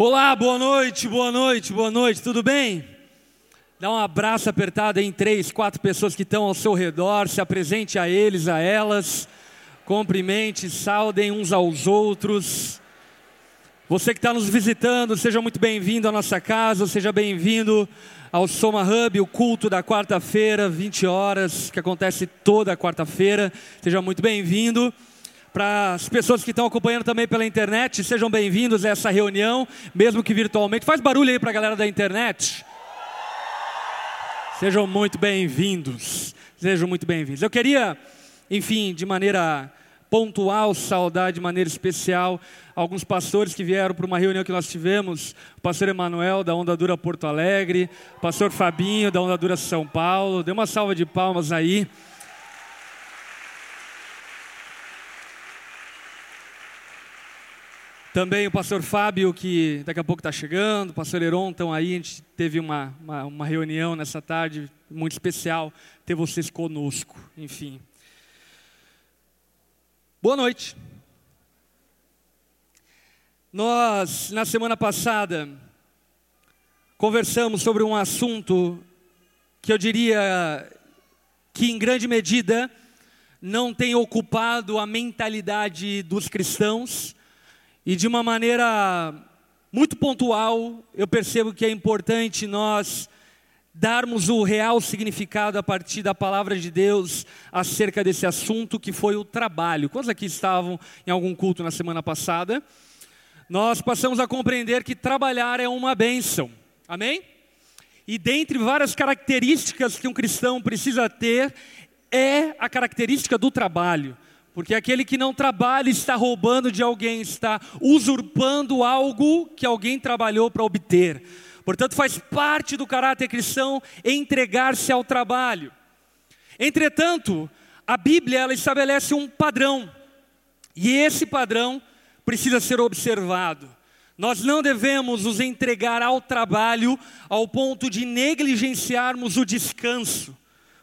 Olá, boa noite, boa noite, boa noite, tudo bem? Dá um abraço apertado em três, quatro pessoas que estão ao seu redor, se apresente a eles, a elas, cumprimente, saudem uns aos outros. Você que está nos visitando, seja muito bem-vindo à nossa casa, seja bem-vindo ao Soma Hub, o culto da quarta-feira, 20 horas, que acontece toda quarta-feira. Seja muito bem-vindo. Para as pessoas que estão acompanhando também pela internet, sejam bem-vindos a essa reunião, mesmo que virtualmente. Faz barulho aí para a galera da internet. Sejam muito bem-vindos. Sejam muito bem-vindos. Eu queria, enfim, de maneira pontual, saudar de maneira especial alguns pastores que vieram para uma reunião que nós tivemos, o pastor Emanuel da Onda Dura Porto Alegre, o pastor Fabinho da Onda Dura São Paulo. Dê uma salva de palmas aí. Também o pastor Fábio, que daqui a pouco está chegando, o pastor Heron estão aí. A gente teve uma, uma, uma, reunião nessa tarde muito especial ter vocês conosco. Enfim. Boa noite. Nós, na semana passada, conversamos sobre um assunto que eu diria que, em grande medida, não tem ocupado a mentalidade dos cristãos e de uma maneira muito pontual, eu percebo que é importante nós darmos o real significado a partir da palavra de Deus acerca desse assunto que foi o trabalho. Quantos aqui estavam em algum culto na semana passada? Nós passamos a compreender que trabalhar é uma bênção. Amém? E dentre várias características que um cristão precisa ter, é a característica do trabalho. Porque aquele que não trabalha está roubando de alguém, está usurpando algo que alguém trabalhou para obter. Portanto, faz parte do caráter cristão entregar-se ao trabalho. Entretanto, a Bíblia ela estabelece um padrão. E esse padrão precisa ser observado. Nós não devemos nos entregar ao trabalho ao ponto de negligenciarmos o descanso.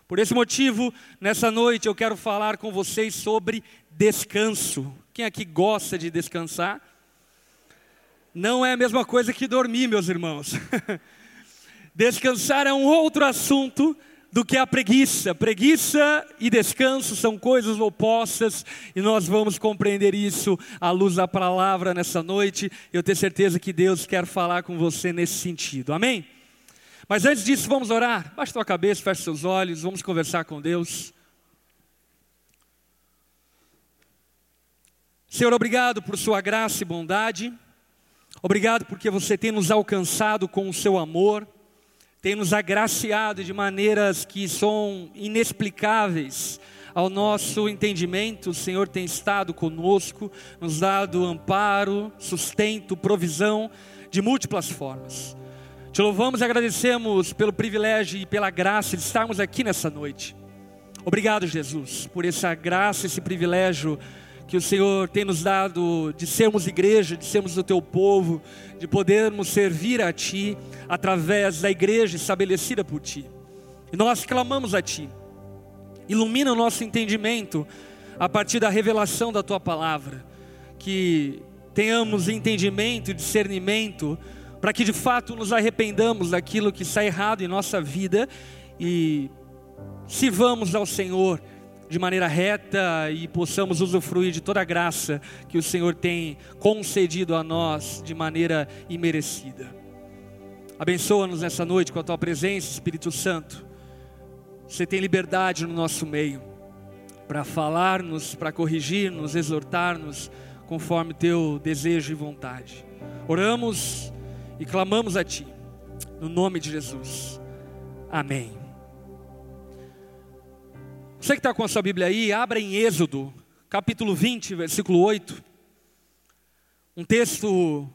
Por esse motivo, nessa noite eu quero falar com vocês sobre descanso. Quem aqui gosta de descansar? Não é a mesma coisa que dormir, meus irmãos. Descansar é um outro assunto do que a preguiça. Preguiça e descanso são coisas opostas e nós vamos compreender isso à luz da palavra nessa noite. Eu tenho certeza que Deus quer falar com você nesse sentido. Amém? Mas antes disso, vamos orar. Baixe tua cabeça, feche seus olhos, vamos conversar com Deus. Senhor, obrigado por sua graça e bondade. Obrigado porque você tem nos alcançado com o seu amor, tem nos agraciado de maneiras que são inexplicáveis ao nosso entendimento. O Senhor tem estado conosco, nos dado amparo, sustento, provisão de múltiplas formas. Te louvamos e agradecemos pelo privilégio e pela graça de estarmos aqui nessa noite. Obrigado, Jesus, por essa graça, esse privilégio que o Senhor tem nos dado de sermos igreja, de sermos o teu povo, de podermos servir a Ti através da igreja estabelecida por Ti. E nós clamamos a Ti, ilumina o nosso entendimento a partir da revelação da Tua palavra, que tenhamos entendimento e discernimento para que de fato nos arrependamos daquilo que está errado em nossa vida e sirvamos ao Senhor de maneira reta e possamos usufruir de toda a graça que o Senhor tem concedido a nós de maneira imerecida. Abençoa-nos nessa noite com a tua presença, Espírito Santo. Você tem liberdade no nosso meio para falar-nos, para corrigir-nos, exortar-nos conforme teu desejo e vontade. Oramos e clamamos a Ti, no nome de Jesus. Amém. Você que está com a sua Bíblia aí, abra em Êxodo, capítulo 20, versículo 8. Um texto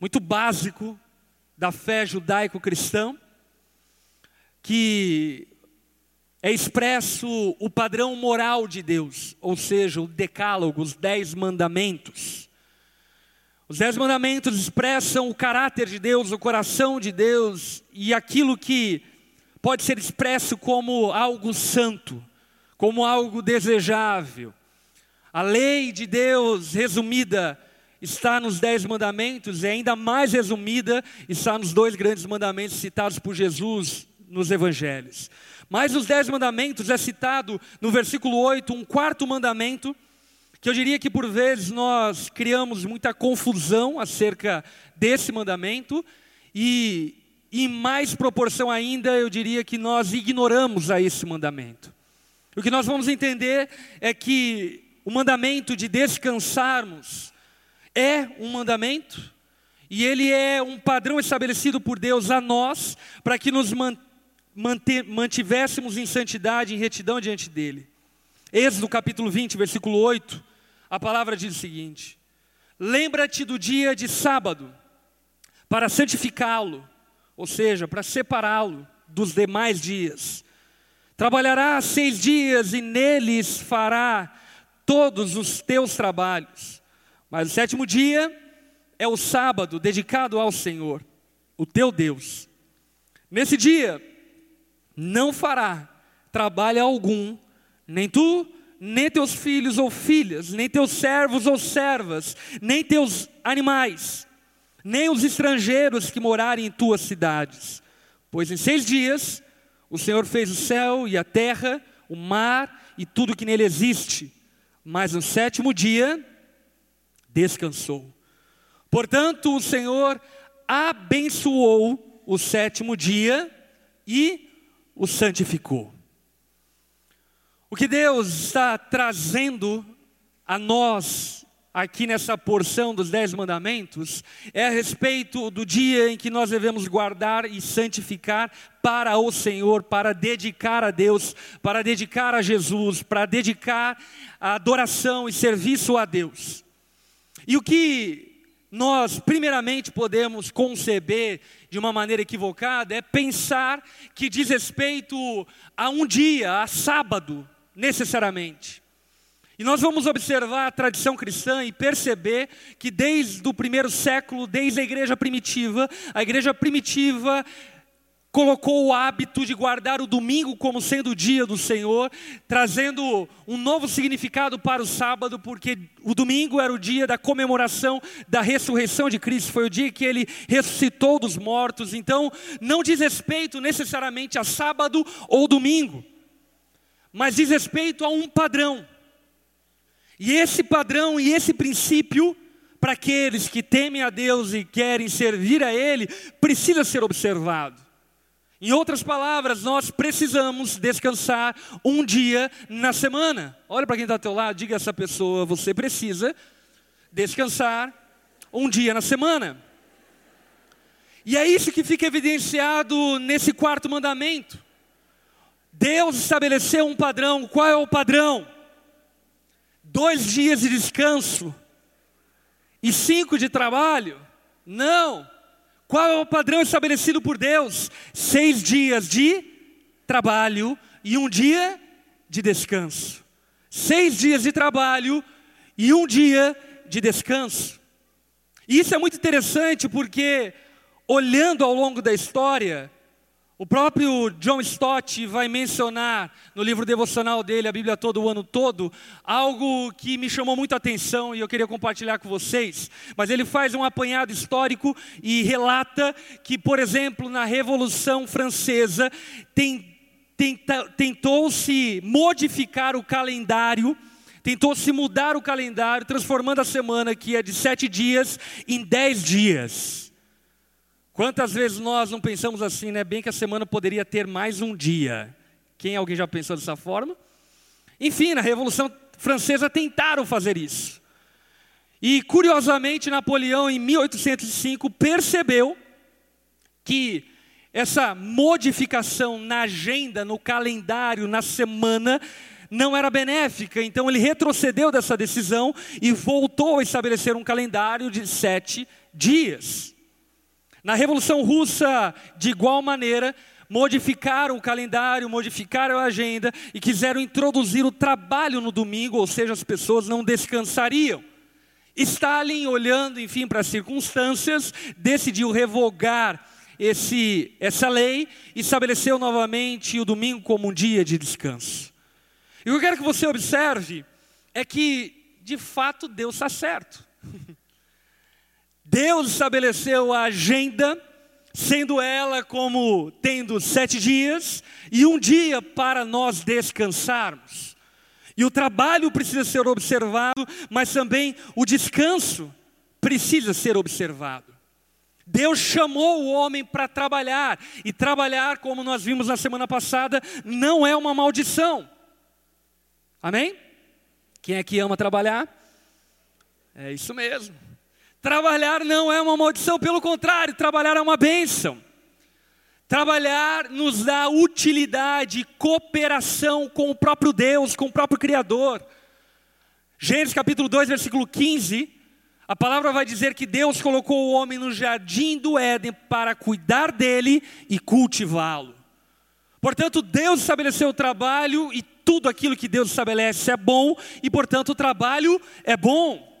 muito básico da fé judaico-cristã, que é expresso o padrão moral de Deus, ou seja, o decálogo, os dez mandamentos. Os Dez Mandamentos expressam o caráter de Deus, o coração de Deus e aquilo que pode ser expresso como algo santo, como algo desejável. A lei de Deus, resumida, está nos Dez Mandamentos e ainda mais resumida está nos dois grandes mandamentos citados por Jesus nos Evangelhos. Mas os Dez Mandamentos é citado no versículo 8 um quarto mandamento que eu diria que por vezes nós criamos muita confusão acerca desse mandamento e em mais proporção ainda eu diria que nós ignoramos a esse mandamento. O que nós vamos entender é que o mandamento de descansarmos é um mandamento e ele é um padrão estabelecido por Deus a nós para que nos mantivéssemos em santidade, em retidão diante dele. Êxodo capítulo 20, versículo 8, a palavra diz o seguinte: Lembra-te do dia de sábado, para santificá-lo, ou seja, para separá-lo dos demais dias. Trabalhará seis dias e neles fará todos os teus trabalhos. Mas o sétimo dia é o sábado dedicado ao Senhor, o teu Deus. Nesse dia não fará trabalho algum, nem tu, nem teus filhos ou filhas, nem teus servos ou servas, nem teus animais, nem os estrangeiros que morarem em tuas cidades. Pois em seis dias o Senhor fez o céu e a terra, o mar e tudo que nele existe, mas no sétimo dia descansou. Portanto, o Senhor abençoou o sétimo dia e o santificou. O que Deus está trazendo a nós aqui nessa porção dos Dez Mandamentos é a respeito do dia em que nós devemos guardar e santificar para o Senhor, para dedicar a Deus, para dedicar a Jesus, para dedicar a adoração e serviço a Deus. E o que nós, primeiramente, podemos conceber de uma maneira equivocada é pensar que diz respeito a um dia, a sábado, necessariamente. E nós vamos observar a tradição cristã e perceber que desde o primeiro século, desde a igreja primitiva, a igreja primitiva colocou o hábito de guardar o domingo como sendo o dia do Senhor, trazendo um novo significado para o sábado, porque o domingo era o dia da comemoração da ressurreição de Cristo, foi o dia que ele ressuscitou dos mortos. Então, não diz respeito necessariamente a sábado ou domingo, mas diz respeito a um padrão. E esse padrão e esse princípio, para aqueles que temem a Deus e querem servir a Ele, precisa ser observado. Em outras palavras, nós precisamos descansar um dia na semana. Olha para quem está ao teu lado, diga a essa pessoa: você precisa descansar um dia na semana. E é isso que fica evidenciado nesse quarto mandamento. Deus estabeleceu um padrão. Qual é o padrão? Dois dias de descanso e cinco de trabalho? Não. Qual é o padrão estabelecido por Deus? Seis dias de trabalho e um dia de descanso. Seis dias de trabalho e um dia de descanso. E isso é muito interessante porque, olhando ao longo da história, o próprio John Stott vai mencionar no livro devocional dele, a Bíblia todo o ano todo, algo que me chamou muito a atenção e eu queria compartilhar com vocês. Mas ele faz um apanhado histórico e relata que, por exemplo, na Revolução Francesa, tentou-se modificar o calendário tentou-se mudar o calendário, transformando a semana que é de sete dias em dez dias. Quantas vezes nós não pensamos assim, né? Bem que a semana poderia ter mais um dia. Quem alguém já pensou dessa forma? Enfim, na Revolução Francesa tentaram fazer isso. E curiosamente, Napoleão, em 1805, percebeu que essa modificação na agenda, no calendário, na semana, não era benéfica. Então ele retrocedeu dessa decisão e voltou a estabelecer um calendário de sete dias. Na Revolução Russa, de igual maneira, modificaram o calendário, modificaram a agenda e quiseram introduzir o trabalho no domingo, ou seja, as pessoas não descansariam. Stalin, olhando, enfim, para as circunstâncias, decidiu revogar esse, essa lei e estabeleceu novamente o domingo como um dia de descanso. E o que eu quero que você observe é que, de fato, Deus está certo. Deus estabeleceu a agenda, sendo ela como tendo sete dias e um dia para nós descansarmos. E o trabalho precisa ser observado, mas também o descanso precisa ser observado. Deus chamou o homem para trabalhar, e trabalhar, como nós vimos na semana passada, não é uma maldição. Amém? Quem é que ama trabalhar? É isso mesmo. Trabalhar não é uma maldição, pelo contrário, trabalhar é uma bênção. Trabalhar nos dá utilidade, cooperação com o próprio Deus, com o próprio Criador. Gênesis capítulo 2, versículo 15, a palavra vai dizer que Deus colocou o homem no jardim do Éden para cuidar dele e cultivá-lo. Portanto, Deus estabeleceu o trabalho e tudo aquilo que Deus estabelece é bom, e portanto o trabalho é bom.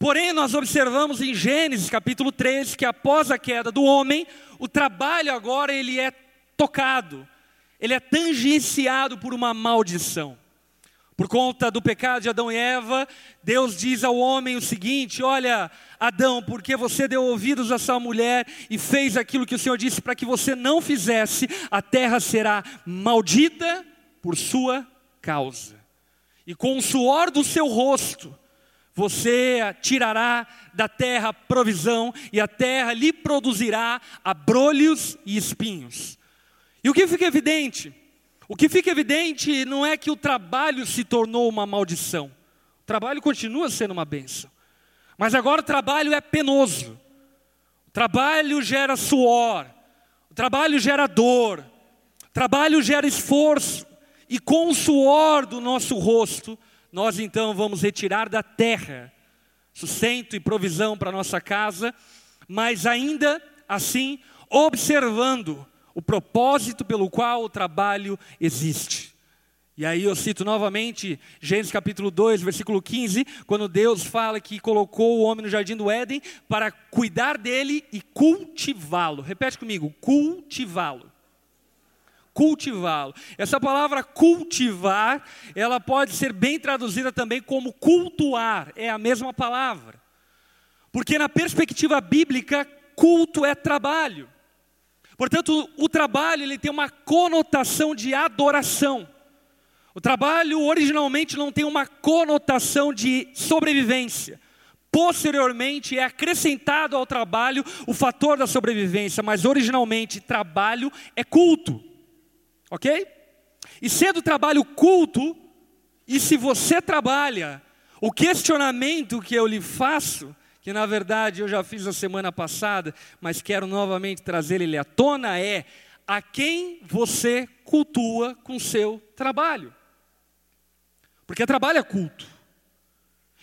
Porém, nós observamos em Gênesis capítulo 3 que após a queda do homem, o trabalho agora ele é tocado, ele é tangenciado por uma maldição. Por conta do pecado de Adão e Eva, Deus diz ao homem o seguinte: Olha, Adão, porque você deu ouvidos a sua mulher e fez aquilo que o Senhor disse para que você não fizesse, a terra será maldita por sua causa. E com o suor do seu rosto, você tirará da terra provisão, e a terra lhe produzirá abrolhos e espinhos. E o que fica evidente? O que fica evidente não é que o trabalho se tornou uma maldição. O trabalho continua sendo uma bênção. Mas agora o trabalho é penoso. O trabalho gera suor. O trabalho gera dor. O trabalho gera esforço. E com o suor do nosso rosto, nós então vamos retirar da terra sustento e provisão para nossa casa, mas ainda assim observando o propósito pelo qual o trabalho existe. E aí eu cito novamente Gênesis capítulo 2, versículo 15, quando Deus fala que colocou o homem no jardim do Éden para cuidar dele e cultivá-lo. Repete comigo, cultivá-lo. Cultivá-lo. Essa palavra cultivar, ela pode ser bem traduzida também como cultuar, é a mesma palavra. Porque na perspectiva bíblica, culto é trabalho. Portanto, o trabalho ele tem uma conotação de adoração. O trabalho originalmente não tem uma conotação de sobrevivência. Posteriormente é acrescentado ao trabalho o fator da sobrevivência, mas originalmente trabalho é culto. OK? E sendo trabalho culto, e se você trabalha, o questionamento que eu lhe faço que na verdade eu já fiz na semana passada, mas quero novamente trazer ele à tona, é a quem você cultua com seu trabalho. Porque trabalho é culto.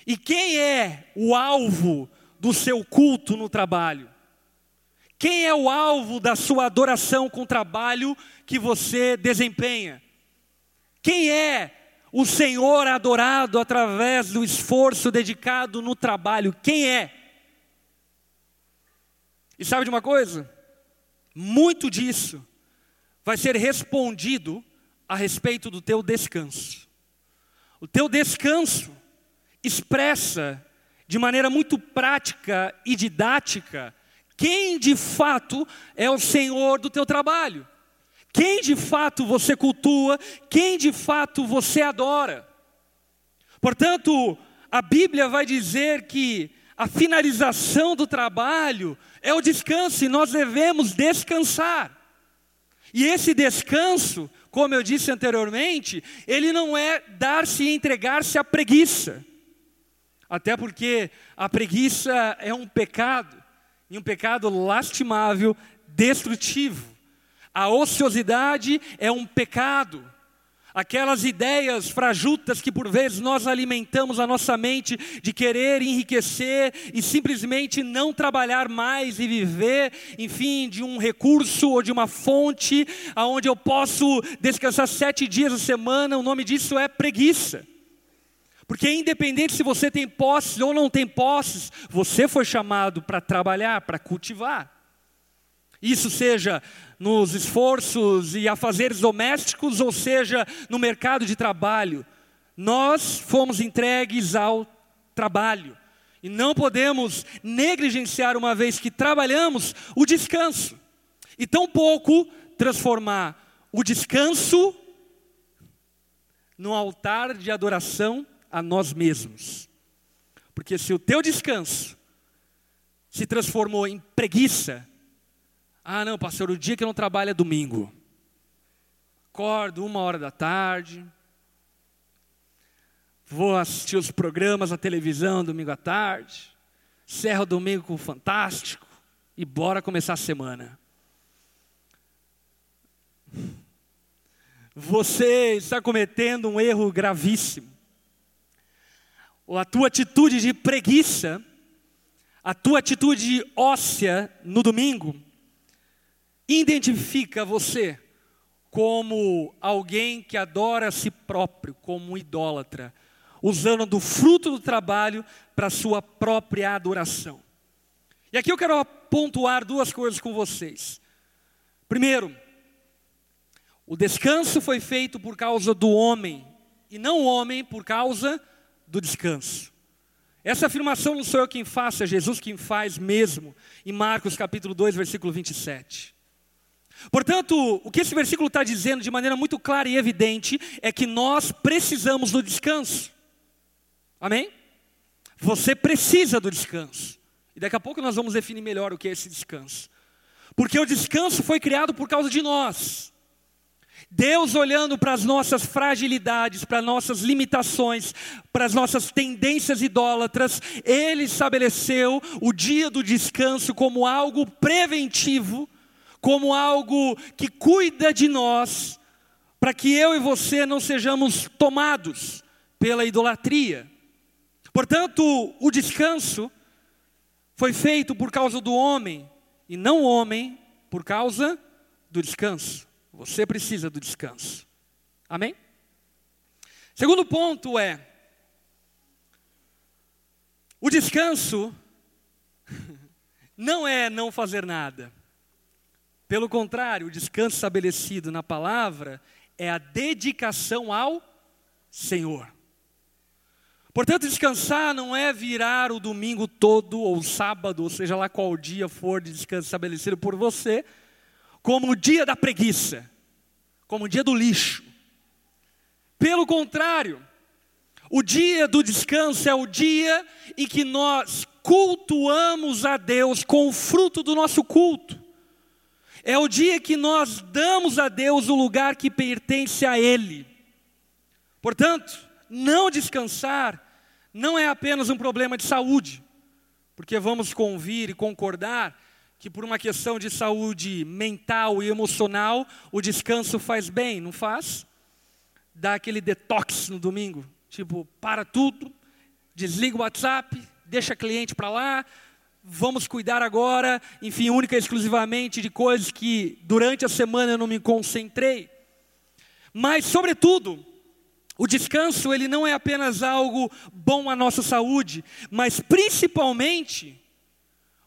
E quem é o alvo do seu culto no trabalho? Quem é o alvo da sua adoração com o trabalho que você desempenha? Quem é o Senhor adorado através do esforço dedicado no trabalho. Quem é? E sabe de uma coisa? Muito disso vai ser respondido a respeito do teu descanso. O teu descanso expressa de maneira muito prática e didática quem de fato é o Senhor do teu trabalho quem de fato você cultua, quem de fato você adora. Portanto, a Bíblia vai dizer que a finalização do trabalho é o descanso e nós devemos descansar. E esse descanso, como eu disse anteriormente, ele não é dar-se e entregar-se à preguiça. Até porque a preguiça é um pecado, e um pecado lastimável, destrutivo. A ociosidade é um pecado. Aquelas ideias frajutas que por vezes nós alimentamos a nossa mente de querer enriquecer e simplesmente não trabalhar mais e viver, enfim, de um recurso ou de uma fonte aonde eu posso descansar sete dias a semana, o nome disso é preguiça. Porque independente se você tem posses ou não tem posses, você foi chamado para trabalhar, para cultivar. Isso seja nos esforços e afazeres domésticos, ou seja, no mercado de trabalho. Nós fomos entregues ao trabalho. E não podemos negligenciar, uma vez que trabalhamos, o descanso. E tampouco transformar o descanso no altar de adoração a nós mesmos. Porque se o teu descanso se transformou em preguiça, ah, não, pastor, o dia que eu não trabalho é domingo. Acordo uma hora da tarde, vou assistir os programas na televisão domingo à tarde, cerro domingo com o Fantástico e bora começar a semana. Você está cometendo um erro gravíssimo. A tua atitude de preguiça, a tua atitude óssea no domingo, identifica você como alguém que adora a si próprio, como um idólatra, usando do fruto do trabalho para sua própria adoração. E aqui eu quero pontuar duas coisas com vocês. Primeiro, o descanso foi feito por causa do homem, e não o homem por causa descanso. Essa afirmação não sou eu quem faço, é Jesus quem faz mesmo, em Marcos capítulo 2, versículo 27. Portanto, o que esse versículo está dizendo de maneira muito clara e evidente é que nós precisamos do descanso. Amém? Você precisa do descanso. E daqui a pouco nós vamos definir melhor o que é esse descanso. Porque o descanso foi criado por causa de nós. Deus olhando para as nossas fragilidades, para as nossas limitações, para as nossas tendências idólatras, Ele estabeleceu o dia do descanso como algo preventivo, como algo que cuida de nós, para que eu e você não sejamos tomados pela idolatria. Portanto, o descanso foi feito por causa do homem, e não o homem por causa do descanso. Você precisa do descanso. Amém? Segundo ponto é: o descanso não é não fazer nada. Pelo contrário, o descanso estabelecido na palavra é a dedicação ao Senhor. Portanto, descansar não é virar o domingo todo, ou sábado, ou seja lá qual dia for de descanso estabelecido por você, como o dia da preguiça, como o dia do lixo. Pelo contrário, o dia do descanso é o dia em que nós cultuamos a Deus com o fruto do nosso culto. É o dia que nós damos a Deus o lugar que pertence a Ele. Portanto, não descansar não é apenas um problema de saúde, porque vamos convir e concordar que por uma questão de saúde mental e emocional, o descanso faz bem, não faz? Dá aquele detox no domingo, tipo, para tudo, desliga o WhatsApp, deixa cliente para lá, vamos cuidar agora, enfim, única e exclusivamente de coisas que durante a semana eu não me concentrei. Mas, sobretudo, o descanso, ele não é apenas algo bom à nossa saúde, mas principalmente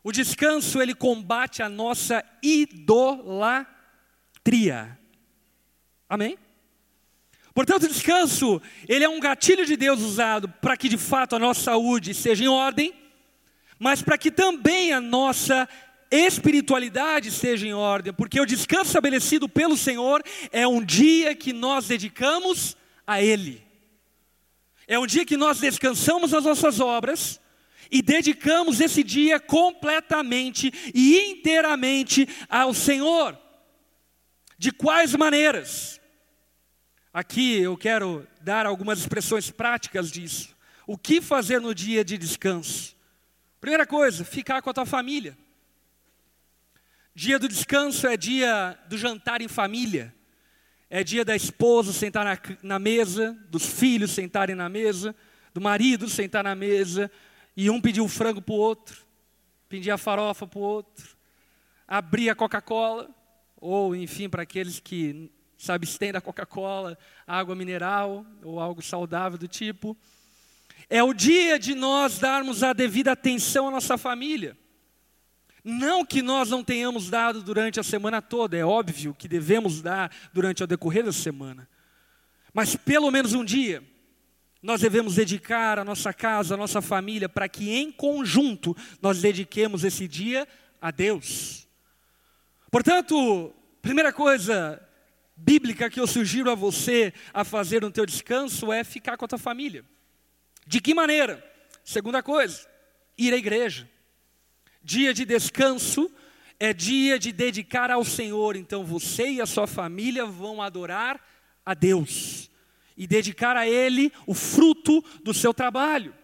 o descanso ele combate a nossa idolatria. Amém? Portanto, o descanso, ele é um gatilho de Deus usado para que de fato a nossa saúde seja em ordem, mas para que também a nossa espiritualidade seja em ordem, porque o descanso estabelecido pelo Senhor é um dia que nós dedicamos a Ele. É um dia que nós descansamos as nossas obras, e dedicamos esse dia completamente e inteiramente ao Senhor. De quais maneiras? Aqui eu quero dar algumas expressões práticas disso. O que fazer no dia de descanso? Primeira coisa, ficar com a tua família. Dia do descanso é dia do jantar em família. É dia da esposa sentar na, na mesa, dos filhos sentarem na mesa, do marido sentar na mesa, e um pediu o frango para o outro, pedia a farofa para o outro, abria a Coca-Cola, ou enfim, para aqueles que se abstêm da Coca-Cola, água mineral ou algo saudável do tipo. É o dia de nós darmos a devida atenção à nossa família. Não que nós não tenhamos dado durante a semana toda, é óbvio que devemos dar durante o decorrer da semana. Mas pelo menos um dia nós devemos dedicar a nossa casa, a nossa família, para que em conjunto nós dediquemos esse dia a Deus. Portanto, primeira coisa bíblica que eu sugiro a você a fazer no teu descanso é ficar com a tua família. De que maneira? Segunda coisa, ir à igreja. Dia de descanso é dia de dedicar ao Senhor, então você e a sua família vão adorar a Deus e dedicar a Ele o fruto do seu trabalho.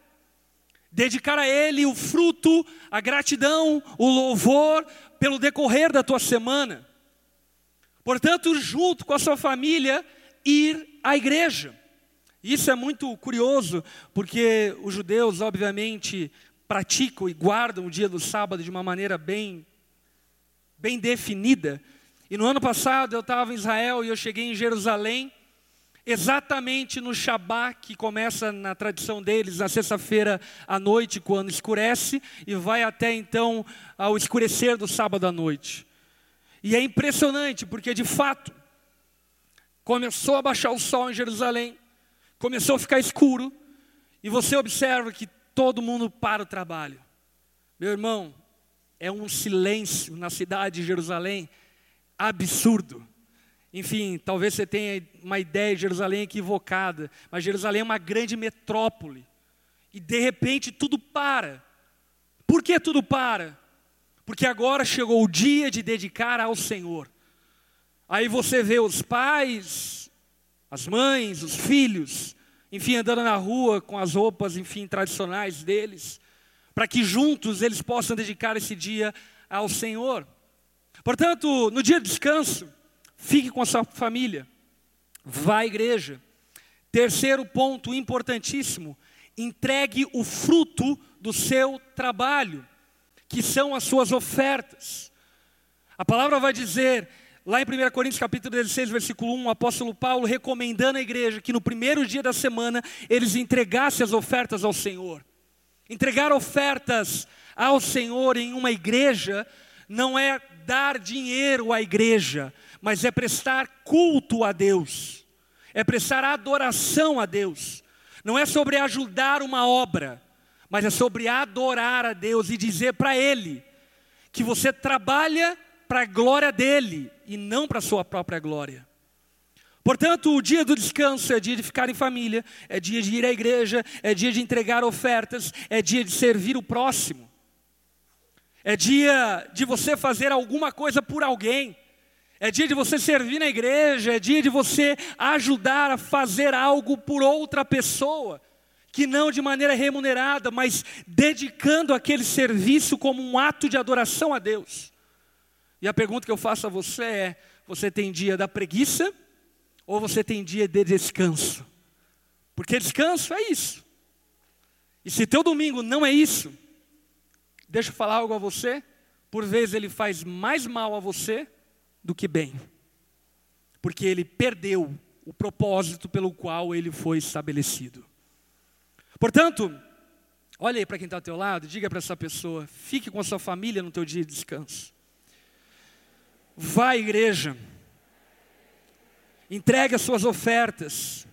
Dedicar a Ele o fruto, a gratidão, o louvor pelo decorrer da tua semana. Portanto, junto com a sua família, ir à igreja. Isso é muito curioso, porque os judeus, obviamente, praticam e guardam o dia do sábado de uma maneira bem, bem definida. E no ano passado eu estava em Israel e eu cheguei em Jerusalém exatamente no Shabat, que começa na tradição deles, na sexta-feira à noite, quando escurece, e vai até então ao escurecer do sábado à noite. E é impressionante, porque de fato, começou a baixar o sol em Jerusalém, começou a ficar escuro, e você observa que todo mundo para o trabalho. Meu irmão, é um silêncio na cidade de Jerusalém absurdo. Enfim, talvez você tenha uma ideia de Jerusalém equivocada, mas Jerusalém é uma grande metrópole. E de repente tudo para. Por que tudo para? Porque agora chegou o dia de dedicar ao Senhor. Aí você vê os pais, as mães, os filhos, enfim, andando na rua com as roupas, enfim, tradicionais deles, para que juntos eles possam dedicar esse dia ao Senhor. Portanto, no dia de descanso, Fique com a sua família. Vá à igreja. Terceiro ponto importantíssimo: entregue o fruto do seu trabalho, que são as suas ofertas. A palavra vai dizer, lá em 1 Coríntios capítulo 16, versículo 1, o apóstolo Paulo recomendando à igreja que no primeiro dia da semana eles entregassem as ofertas ao Senhor. Entregar ofertas ao Senhor em uma igreja não é dar dinheiro à igreja, mas é prestar culto a Deus, é prestar adoração a Deus. Não é sobre ajudar uma obra, mas é sobre adorar a Deus e dizer para Ele que você trabalha para a glória dele e não para a sua própria glória. Portanto, o dia do descanso é dia de ficar em família, é dia de ir à igreja, é dia de entregar ofertas, é dia de servir o próximo, é dia de você fazer alguma coisa por alguém. É dia de você servir na igreja, é dia de você ajudar a fazer algo por outra pessoa, que não de maneira remunerada, mas dedicando aquele serviço como um ato de adoração a Deus. E a pergunta que eu faço a você é: você tem dia da preguiça ou você tem dia de descanso? Porque descanso é isso. E se teu domingo não é isso, deixa eu falar algo a você, por vezes ele faz mais mal a você do que bem, porque ele perdeu o propósito pelo qual ele foi estabelecido. Portanto, olha aí para quem está ao teu lado, diga para essa pessoa: fique com a sua família no teu dia de descanso. Vá à igreja, entregue as suas ofertas,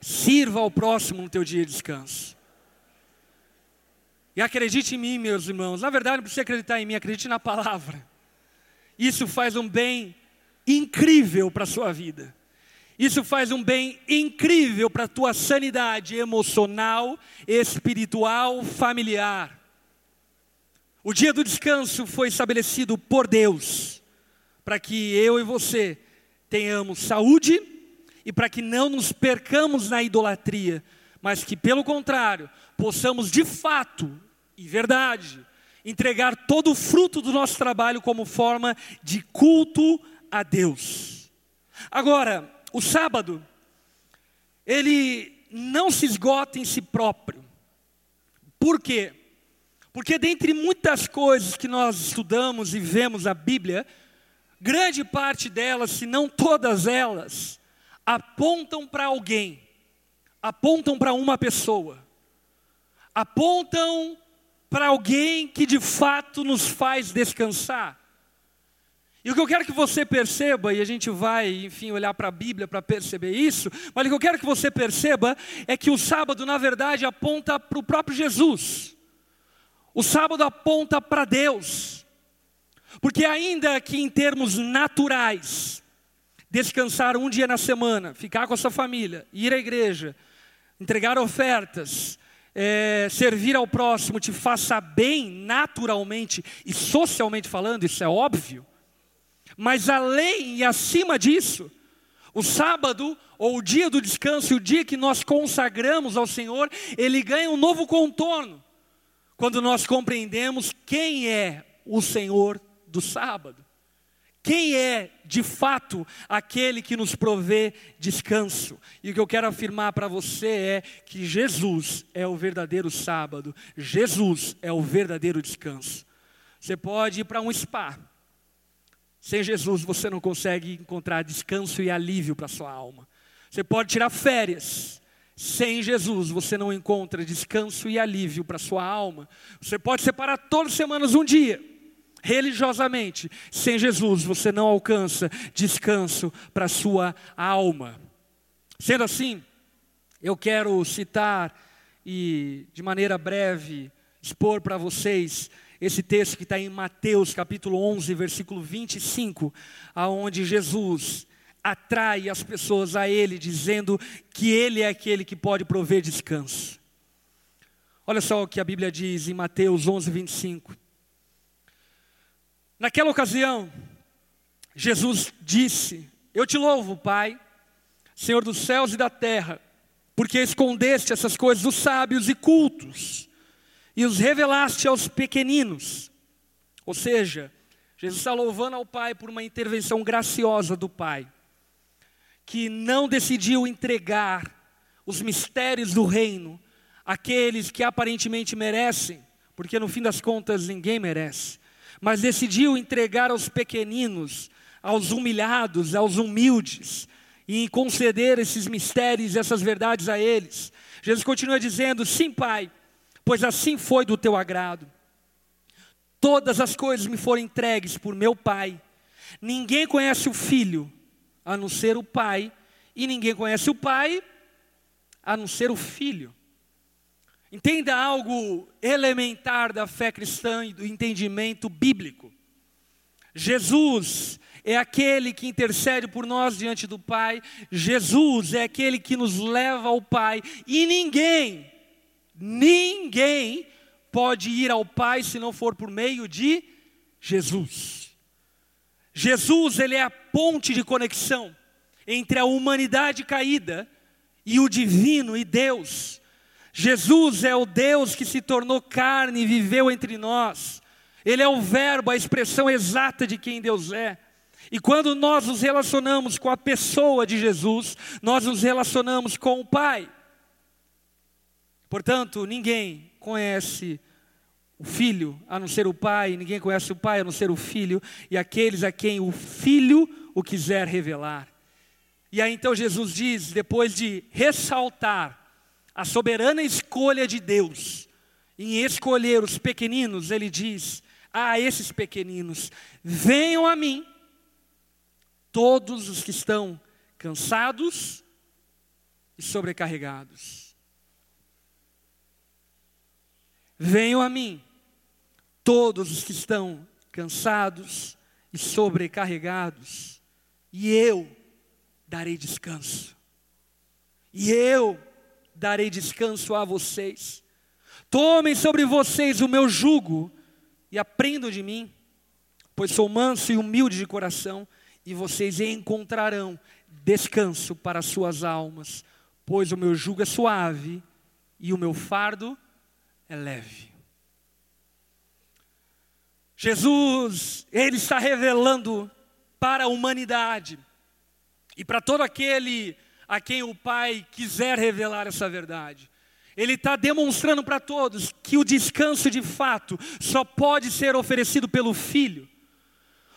sirva ao próximo no teu dia de descanso. E acredite em mim, meus irmãos. Na verdade, não precisa acreditar em mim, acredite na palavra. Isso faz um bem incrível para a sua vida. Isso faz um bem incrível para a tua sanidade emocional, espiritual, familiar. O dia do descanso foi estabelecido por Deus, para que eu e você tenhamos saúde e para que não nos percamos na idolatria, mas que, pelo contrário, possamos de fato e verdade entregar todo o fruto do nosso trabalho como forma de culto a Deus. Agora, o sábado, ele não se esgota em si próprio. Por quê? Porque dentre muitas coisas que nós estudamos e vemos na Bíblia, grande parte delas, se não todas elas, apontam para alguém, apontam para uma pessoa, apontam para alguém que de fato nos faz descansar. E o que eu quero que você perceba, e a gente vai, enfim, olhar para a Bíblia para perceber isso, mas o que eu quero que você perceba é que o sábado, na verdade, aponta para o próprio Jesus. O sábado aponta para Deus. Porque, ainda que em termos naturais, descansar um dia na semana, ficar com a sua família, ir à igreja, entregar ofertas, é, servir ao próximo te faça bem naturalmente e socialmente falando, isso é óbvio. Mas além e acima disso, o sábado, ou o dia do descanso, o dia que nós consagramos ao Senhor, ele ganha um novo contorno, quando nós compreendemos quem é o Senhor do sábado. Quem é, de fato, aquele que nos provê descanso? E o que eu quero afirmar para você é que Jesus é o verdadeiro sábado, Jesus é o verdadeiro descanso. Você pode ir para um spa, sem Jesus você não consegue encontrar descanso e alívio para sua alma. Você pode tirar férias, sem Jesus você não encontra descanso e alívio para sua alma. Você pode separar todas as semanas um dia, religiosamente. Sem Jesus você não alcança descanso para sua alma. Sendo assim, eu quero citar e de maneira breve expor para vocês esse texto que está em Mateus capítulo 11, versículo 25, aonde Jesus atrai as pessoas a Ele, dizendo que Ele é aquele que pode prover descanso. Olha só o que a Bíblia diz em Mateus 11, 25. Naquela ocasião, Jesus disse: Eu te louvo, Pai, Senhor dos céus e da terra, porque escondeste essas coisas dos sábios e cultos e os revelaste aos pequeninos. Ou seja, Jesus está louvando ao Pai por uma intervenção graciosa do Pai, que não decidiu entregar os mistérios do reino àqueles que aparentemente merecem, porque no fim das contas ninguém merece, mas decidiu entregar aos pequeninos, aos humilhados, aos humildes, e conceder esses mistérios, essas verdades a eles. Jesus continua dizendo: sim, Pai pois assim foi do teu agrado. Todas as coisas me foram entregues por meu Pai. Ninguém conhece o Filho a não ser o Pai, e ninguém conhece o Pai a não ser o Filho. Entenda algo elementar da fé cristã e do entendimento bíblico. Jesus é aquele que intercede por nós diante do Pai, Jesus é aquele que nos leva ao Pai, e ninguém Ninguém pode ir ao Pai se não for por meio de Jesus. Jesus, ele é a ponte de conexão entre a humanidade caída e o divino e Deus. Jesus é o Deus que se tornou carne e viveu entre nós. Ele é o verbo, a expressão exata de quem Deus é. E quando nós nos relacionamos com a pessoa de Jesus, nós nos relacionamos com o Pai. Portanto, ninguém conhece o filho a não ser o pai, ninguém conhece o pai a não ser o filho, e aqueles a quem o filho o quiser revelar. E aí então Jesus diz, depois de ressaltar a soberana escolha de Deus em escolher os pequeninos, ele diz a esses pequeninos: venham a mim, todos os que estão cansados e sobrecarregados Venham a mim, todos os que estão cansados e sobrecarregados, e eu darei descanso. E eu darei descanso a vocês. Tomem sobre vocês o meu jugo e aprendam de mim, pois sou manso e humilde de coração, e vocês encontrarão descanso para suas almas, pois o meu jugo é suave e o meu fardo é leve. Jesus, Ele está revelando para a humanidade e para todo aquele a quem o Pai quiser revelar essa verdade. Ele está demonstrando para todos que o descanso de fato só pode ser oferecido pelo Filho,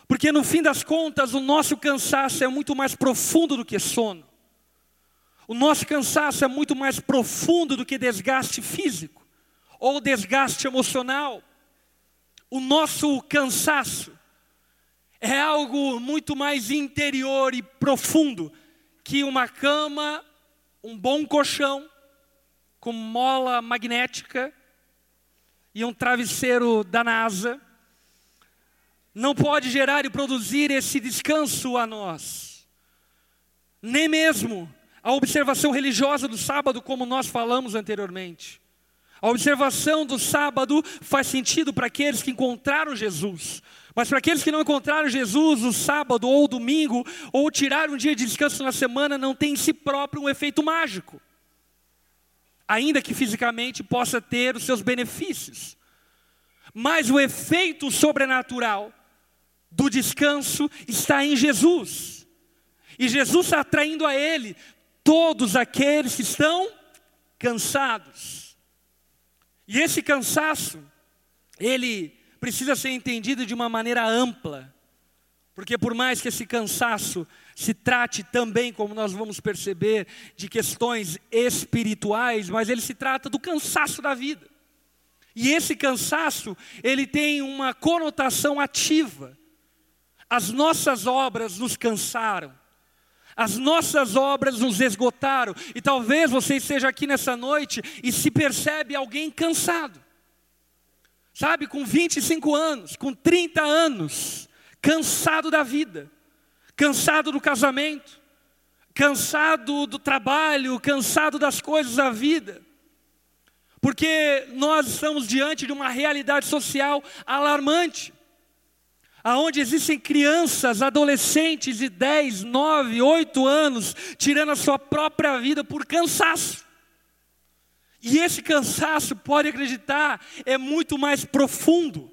porque no fim das contas o nosso cansaço é muito mais profundo do que sono, o nosso cansaço é muito mais profundo do que desgaste físico ou desgaste emocional, o nosso cansaço é algo muito mais interior e profundo que uma cama, um bom colchão com mola magnética e um travesseiro da NASA não pode gerar e produzir esse descanso a nós. Nem mesmo a observação religiosa do sábado, como nós falamos anteriormente. A observação do sábado faz sentido para aqueles que encontraram Jesus, mas para aqueles que não encontraram Jesus, o sábado ou domingo, ou tirar um dia de descanso na semana, não tem em si próprio um efeito mágico, ainda que fisicamente possa ter os seus benefícios. Mas o efeito sobrenatural do descanso está em Jesus. E Jesus está atraindo a Ele todos aqueles que estão cansados. E esse cansaço, ele precisa ser entendido de uma maneira ampla. Porque por mais que esse cansaço se trate também, como nós vamos perceber, de questões espirituais, mas ele se trata do cansaço da vida. E esse cansaço, ele tem uma conotação ativa. As nossas obras nos cansaram. As nossas obras nos esgotaram. E talvez você esteja aqui nessa noite e se percebe alguém cansado. Sabe, com 25 anos, com 30 anos, cansado da vida, cansado do casamento, cansado do trabalho, cansado das coisas da vida. Porque nós estamos diante de uma realidade social alarmante aonde existem crianças, adolescentes de 10, 9, 8 anos, tirando a sua própria vida por cansaço. E esse cansaço, pode acreditar, é muito mais profundo,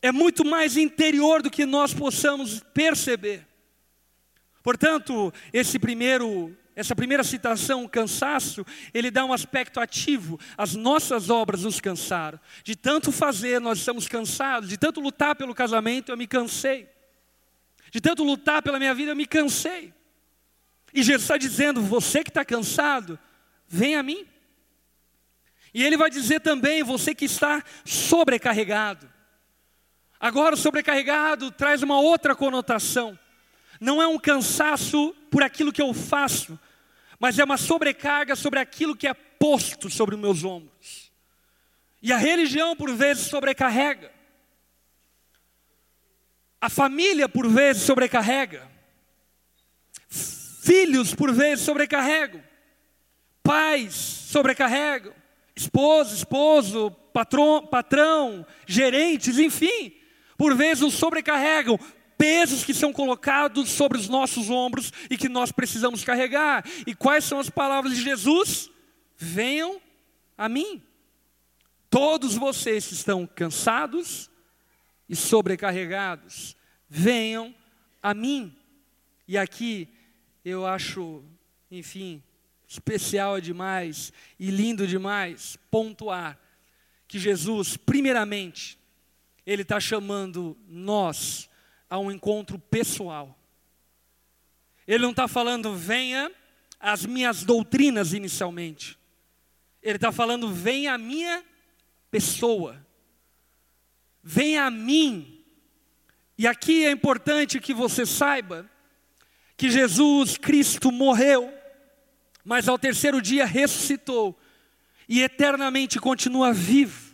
é muito mais interior do que nós possamos perceber. Portanto, esse primeiro essa primeira citação, cansaço, ele dá um aspecto ativo. As nossas obras nos cansaram. De tanto fazer, nós estamos cansados. De tanto lutar pelo casamento, eu me cansei. De tanto lutar pela minha vida, eu me cansei. E Jesus está dizendo: você que está cansado, vem a mim. E ele vai dizer também: você que está sobrecarregado. Agora, o sobrecarregado traz uma outra conotação não é um cansaço por aquilo que eu faço, mas é uma sobrecarga sobre aquilo que é posto sobre os meus ombros. E a religião, por vezes, sobrecarrega. A família, por vezes, sobrecarrega. Filhos, por vezes, sobrecarregam. Pais sobrecarregam. Esposa, esposo, patrão, patrão, gerentes, enfim, por vezes nos sobrecarregam pesos que são colocados sobre os nossos ombros e que nós precisamos carregar. E quais são as palavras de Jesus? Venham a mim. Todos vocês que estão cansados e sobrecarregados, venham a mim. E aqui eu acho, enfim, especial demais e lindo demais pontuar que Jesus, primeiramente, Ele está chamando nós a um encontro pessoal. Ele não está falando, venha as minhas doutrinas inicialmente. Ele está falando, venha a minha pessoa. Venha a mim. E aqui é importante que você saiba que Jesus Cristo morreu, mas ao terceiro dia ressuscitou e eternamente continua vivo.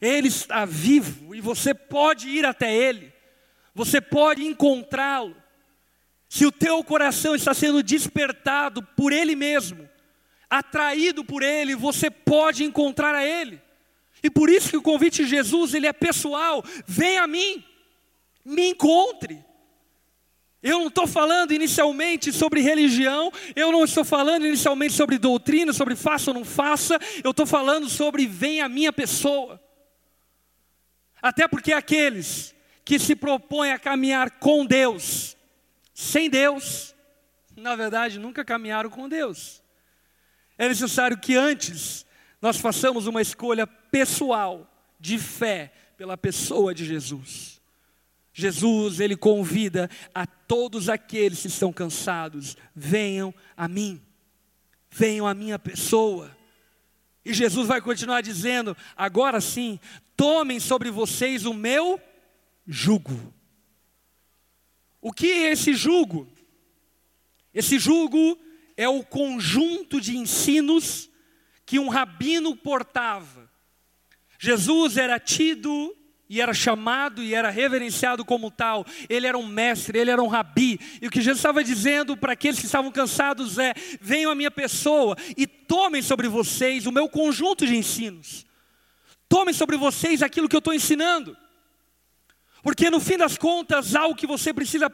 Ele está vivo e você pode ir até Ele você pode encontrá-lo. Se o teu coração está sendo despertado por Ele mesmo, atraído por Ele, você pode encontrar a Ele. E por isso que o convite de Jesus, ele é pessoal. Vem a mim, me encontre. Eu não estou falando inicialmente sobre religião, eu não estou falando inicialmente sobre doutrina, sobre faça ou não faça, eu estou falando sobre vem a minha pessoa. Até porque aqueles que se propõe a caminhar com Deus, sem Deus, na verdade nunca caminharam com Deus. É necessário que antes nós façamos uma escolha pessoal de fé pela pessoa de Jesus. Jesus, ele convida a todos aqueles que estão cansados, venham a mim. Venham à minha pessoa. E Jesus vai continuar dizendo: agora sim, tomem sobre vocês o meu jugo. O que é esse jugo? Esse jugo é o conjunto de ensinos que um rabino portava. Jesus era tido e era chamado e era reverenciado como tal. Ele era um mestre, ele era um rabi. E o que Jesus estava dizendo para aqueles que estavam cansados é: venham à minha pessoa e tomem sobre vocês o meu conjunto de ensinos. Tomem sobre vocês aquilo que eu estou ensinando. Porque no fim das contas, algo que você precisa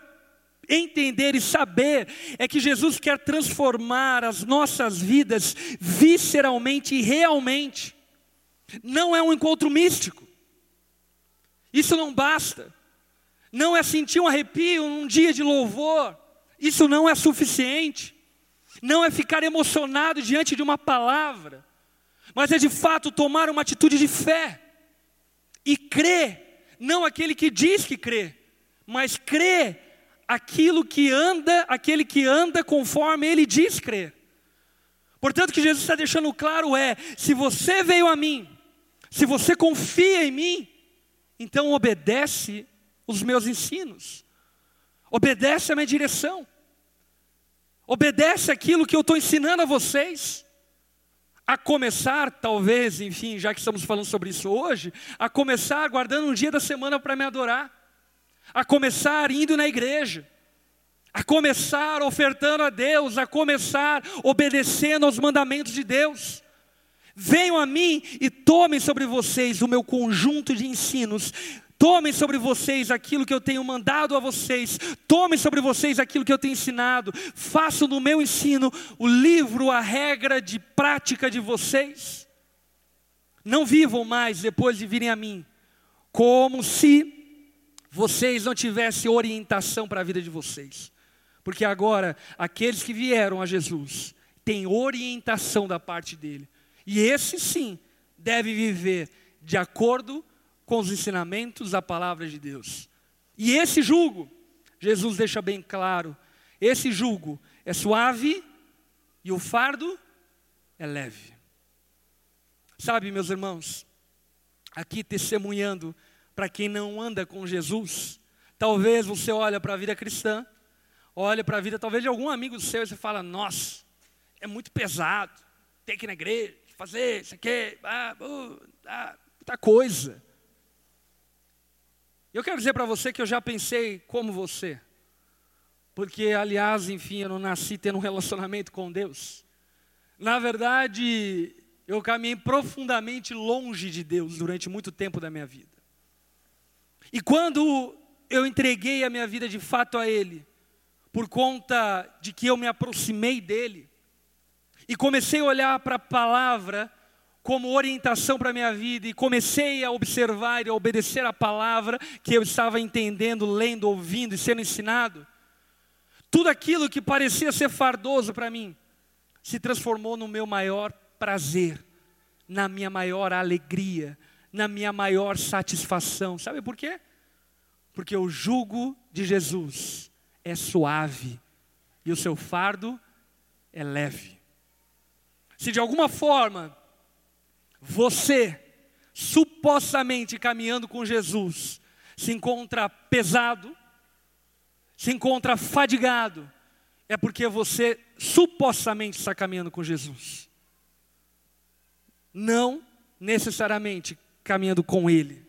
entender e saber é que Jesus quer transformar as nossas vidas visceralmente e realmente. Não é um encontro místico. Isso não basta. Não é sentir um arrepio num dia de louvor. Isso não é suficiente. Não é ficar emocionado diante de uma palavra. Mas é de fato tomar uma atitude de fé. E crer, não aquele que diz que crê, mas crê aquilo que anda, aquele que anda conforme ele diz crer. Portanto, o que Jesus está deixando claro é: se você veio a mim, se você confia em mim, então obedece os meus ensinos, obedece a minha direção, obedece aquilo que eu estou ensinando a vocês. A começar, talvez, enfim, já que estamos falando sobre isso hoje, a começar guardando um dia da semana para me adorar, a começar indo na igreja, a começar ofertando a Deus, a começar obedecendo aos mandamentos de Deus. Venham a mim e tomem sobre vocês o meu conjunto de ensinos. Tomem sobre vocês aquilo que eu tenho mandado a vocês. Tomem sobre vocês aquilo que eu tenho ensinado. Façam no meu ensino o livro, a regra de prática de vocês. Não vivam mais depois de virem a mim, como se vocês não tivessem orientação para a vida de vocês. Porque agora, aqueles que vieram a Jesus têm orientação da parte dele. E esse sim deve viver de acordo com os ensinamentos da palavra de Deus. E esse jugo, Jesus deixa bem claro, esse jugo é suave e o fardo é leve. Sabe, meus irmãos, aqui testemunhando para quem não anda com Jesus, talvez você olha para a vida cristã, olha para a vida talvez de algum amigo seu e você fala: "Nossa, é muito pesado, ter que ir na igreja, fazer isso aqui, ah, uh, ah, muita coisa. Eu quero dizer para você que eu já pensei como você. Porque, aliás, enfim, eu não nasci tendo um relacionamento com Deus. Na verdade, eu caminhei profundamente longe de Deus durante muito tempo da minha vida. E quando eu entreguei a minha vida de fato a Ele, por conta de que eu me aproximei dEle, e comecei a olhar para a palavra como orientação para a minha vida e comecei a observar e a obedecer a palavra que eu estava entendendo, lendo, ouvindo e sendo ensinado. Tudo aquilo que parecia ser fardoso para mim se transformou no meu maior prazer, na minha maior alegria, na minha maior satisfação. Sabe por quê? Porque o jugo de Jesus é suave e o seu fardo é leve. Se de alguma forma você, supostamente caminhando com Jesus, se encontra pesado, se encontra fadigado, é porque você supostamente está caminhando com Jesus. Não necessariamente caminhando com Ele.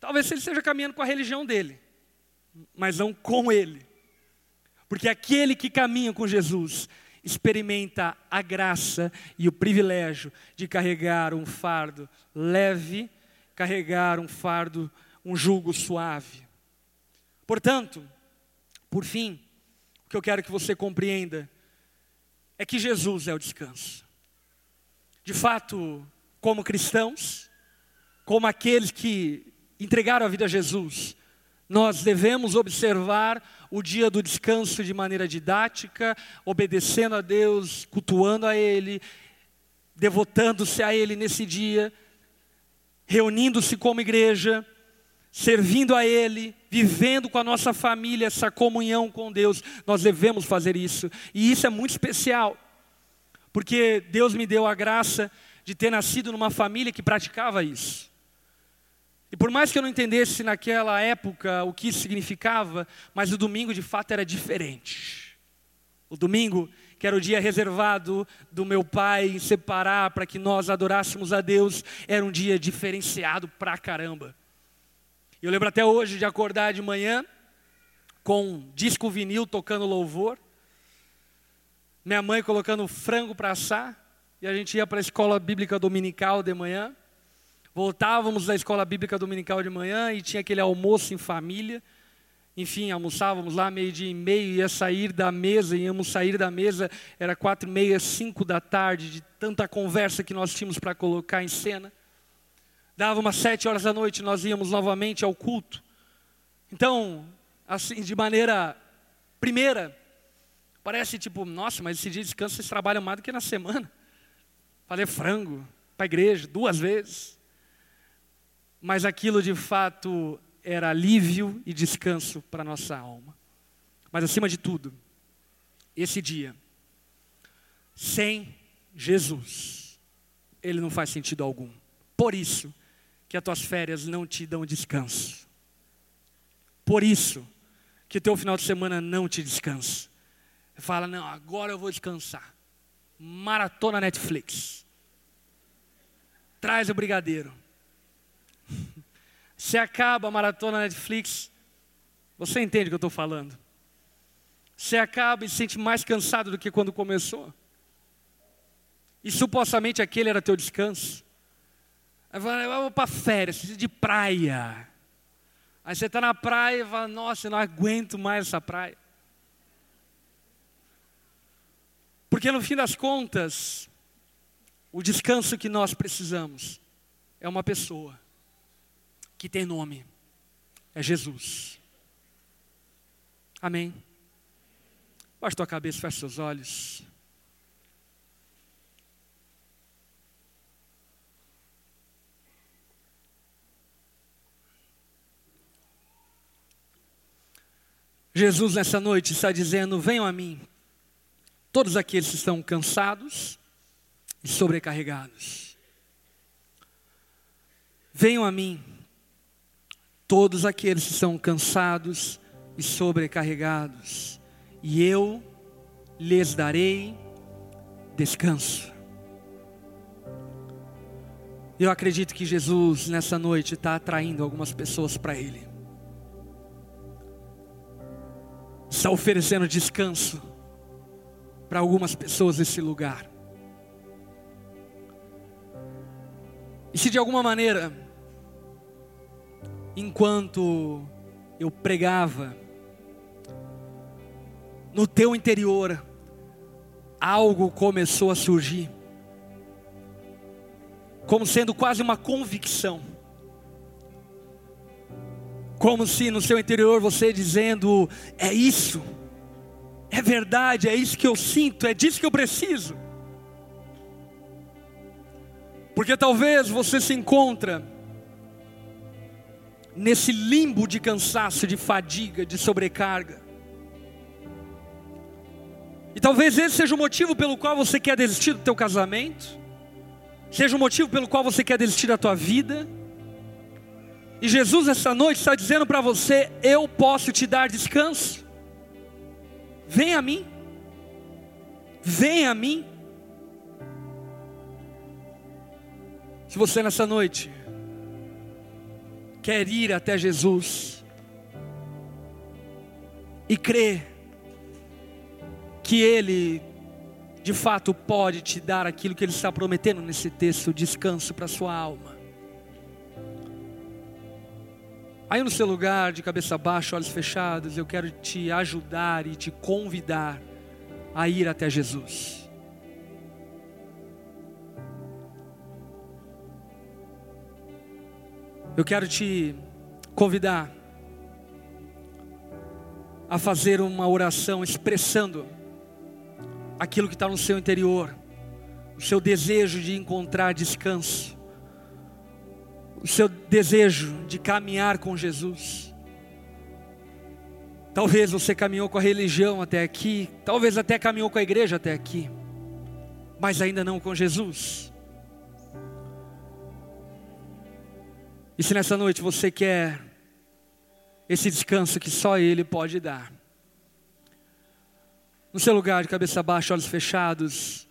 Talvez ele esteja caminhando com a religião dele, mas não com Ele. Porque aquele que caminha com Jesus experimenta a graça e o privilégio de carregar um fardo leve, carregar um fardo, um jugo suave. Portanto, por fim, o que eu quero que você compreenda é que Jesus é o descanso. De fato, como cristãos, como aqueles que entregaram a vida a Jesus, nós devemos observar o dia do descanso de maneira didática, obedecendo a Deus, cultuando a Ele, devotando-se a Ele nesse dia, reunindo-se como igreja, servindo a Ele, vivendo com a nossa família essa comunhão com Deus. Nós devemos fazer isso, e isso é muito especial, porque Deus me deu a graça de ter nascido numa família que praticava isso. E por mais que eu não entendesse naquela época o que isso significava, mas o domingo de fato era diferente. O domingo, que era o dia reservado do meu pai separar para que nós adorássemos a Deus, era um dia diferenciado pra caramba. Eu lembro até hoje de acordar de manhã com disco vinil tocando louvor, minha mãe colocando frango para assar, e a gente ia para a escola bíblica dominical de manhã. Voltávamos da escola bíblica dominical de manhã e tinha aquele almoço em família. Enfim, almoçávamos lá meio-dia e meio, ia sair da mesa, íamos sair da mesa, era quatro e meia, cinco da tarde, de tanta conversa que nós tínhamos para colocar em cena. Dava umas sete horas da noite, nós íamos novamente ao culto. Então, assim, de maneira primeira, parece tipo, nossa, mas esse dia de descanso vocês trabalham mais do que na semana. Fazer frango para a igreja duas vezes. Mas aquilo de fato era alívio e descanso para nossa alma. Mas acima de tudo, esse dia, sem Jesus, ele não faz sentido algum. Por isso que as tuas férias não te dão descanso. Por isso que o teu final de semana não te descansa. Fala, não, agora eu vou descansar. Maratona Netflix. Traz o brigadeiro. Se acaba a maratona Netflix, você entende o que eu estou falando. Você acaba e se sente mais cansado do que quando começou. E supostamente aquele era teu descanso. Aí fala, eu vou para férias, de praia. Aí você está na praia e fala, nossa, eu não aguento mais essa praia. Porque no fim das contas, o descanso que nós precisamos é uma pessoa que tem nome, é Jesus. Amém. Baixa tua cabeça, fecha seus olhos. Jesus nessa noite está dizendo: Venham a mim, todos aqueles que estão cansados e sobrecarregados. Venham a mim, todos aqueles que são cansados e sobrecarregados, e eu lhes darei descanso. Eu acredito que Jesus nessa noite está atraindo algumas pessoas para Ele, está oferecendo descanso para algumas pessoas nesse lugar. E se de alguma maneira enquanto eu pregava, no teu interior, algo começou a surgir, como sendo quase uma convicção, como se no seu interior você dizendo: é isso, é verdade, é isso que eu sinto, é disso que eu preciso. Porque talvez você se encontra nesse limbo de cansaço, de fadiga, de sobrecarga. E talvez esse seja o motivo pelo qual você quer desistir do teu casamento, seja o motivo pelo qual você quer desistir da tua vida. E Jesus essa noite está dizendo para você: eu posso te dar descanso. Vem a mim. Vem a mim. Se você nessa noite quer ir até Jesus e crer que Ele de fato pode te dar aquilo que Ele está prometendo nesse texto, descanso para sua alma. Aí no seu lugar, de cabeça baixa, olhos fechados, eu quero te ajudar e te convidar a ir até Jesus. Eu quero te convidar a fazer uma oração expressando aquilo que está no seu interior, o seu desejo de encontrar descanso, o seu desejo de caminhar com Jesus. Talvez você caminhou com a religião até aqui, talvez até caminhou com a igreja até aqui, mas ainda não com Jesus. E se nessa noite você quer esse descanso que só Ele pode dar, no seu lugar de cabeça baixa, olhos fechados,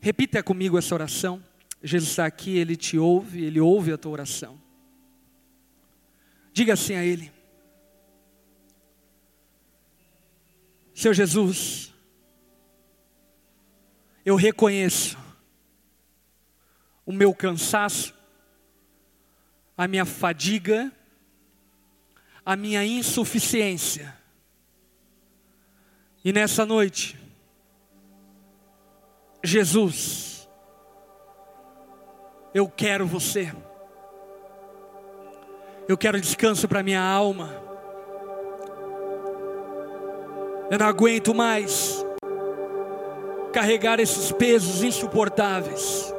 repita comigo essa oração. Jesus está aqui, Ele te ouve, Ele ouve a tua oração. Diga assim a Ele: Senhor Jesus, eu reconheço o meu cansaço, a minha fadiga, a minha insuficiência. E nessa noite, Jesus, eu quero você. Eu quero descanso para minha alma. Eu não aguento mais carregar esses pesos insuportáveis.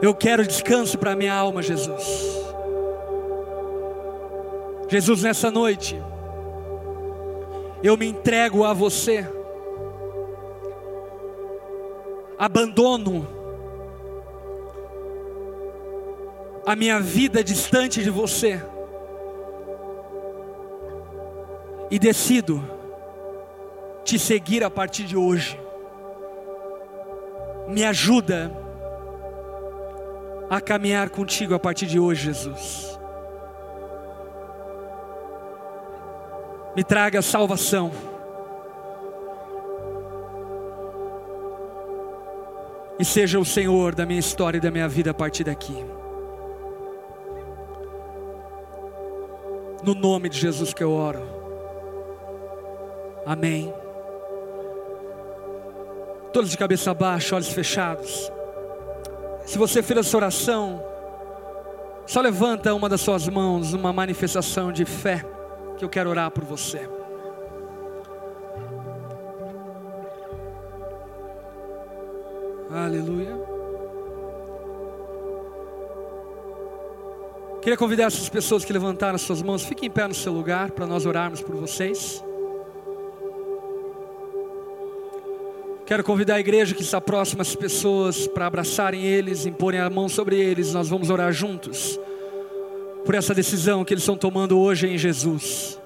Eu quero descanso para minha alma, Jesus. Jesus, nessa noite, eu me entrego a você. Abandono a minha vida distante de você e decido te seguir a partir de hoje. Me ajuda a caminhar contigo a partir de hoje, Jesus. Me traga salvação. E seja o Senhor da minha história e da minha vida a partir daqui. No nome de Jesus que eu oro. Amém. Todos de cabeça baixa, olhos fechados. Se você fez essa oração, só levanta uma das suas mãos, uma manifestação de fé, que eu quero orar por você. Aleluia. Queria convidar essas pessoas que levantaram as suas mãos, fiquem em pé no seu lugar para nós orarmos por vocês. Quero convidar a igreja que está próxima às pessoas para abraçarem eles, imporem a mão sobre eles. Nós vamos orar juntos por essa decisão que eles estão tomando hoje em Jesus.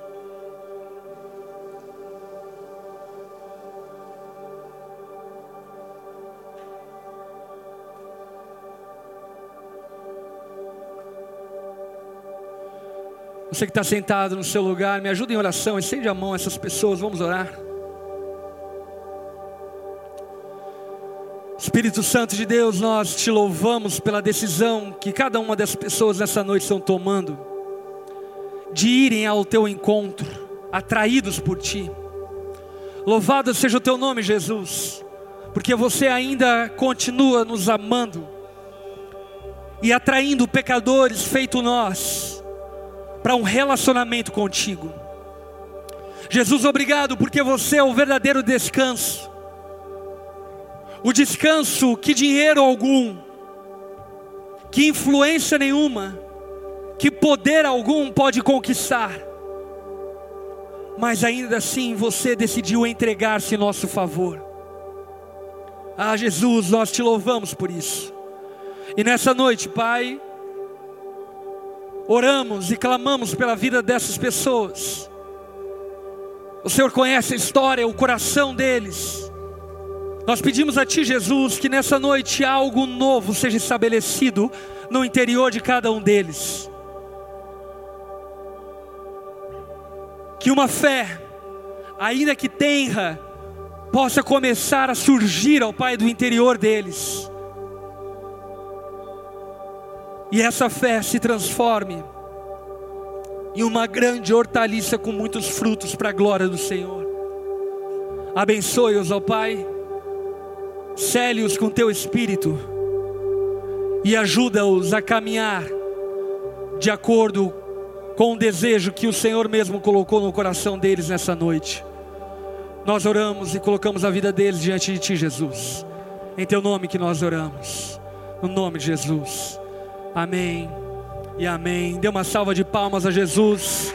Você que está sentado no seu lugar, me ajuda em oração, estende a mão a essas pessoas, vamos orar. Espírito Santo de Deus, nós te louvamos pela decisão que cada uma das pessoas nessa noite estão tomando, de irem ao teu encontro, atraídos por ti. Louvado seja o teu nome, Jesus, porque você ainda continua nos amando e atraindo pecadores feito nós para um relacionamento contigo. Jesus, obrigado porque você é o verdadeiro descanso. O descanso que dinheiro algum, que influência nenhuma, que poder algum pode conquistar. Mas ainda assim você decidiu entregar-se em nosso favor. Ah, Jesus, nós te louvamos por isso. E nessa noite, Pai, oramos e clamamos pela vida dessas pessoas. O Senhor conhece a história, o coração deles. Nós pedimos a Ti, Jesus, que nessa noite algo novo seja estabelecido no interior de cada um deles. Que uma fé, ainda que tenra, possa começar a surgir ao Pai do interior deles e essa fé se transforme em uma grande hortaliça com muitos frutos para a glória do Senhor. Abençoe-os, ó Pai, cele-os com teu espírito e ajuda-os a caminhar de acordo com o desejo que o Senhor mesmo colocou no coração deles nessa noite. Nós oramos e colocamos a vida deles diante de Ti, Jesus. Em Teu nome que nós oramos. No nome de Jesus. Amém e amém. Dê uma salva de palmas a Jesus.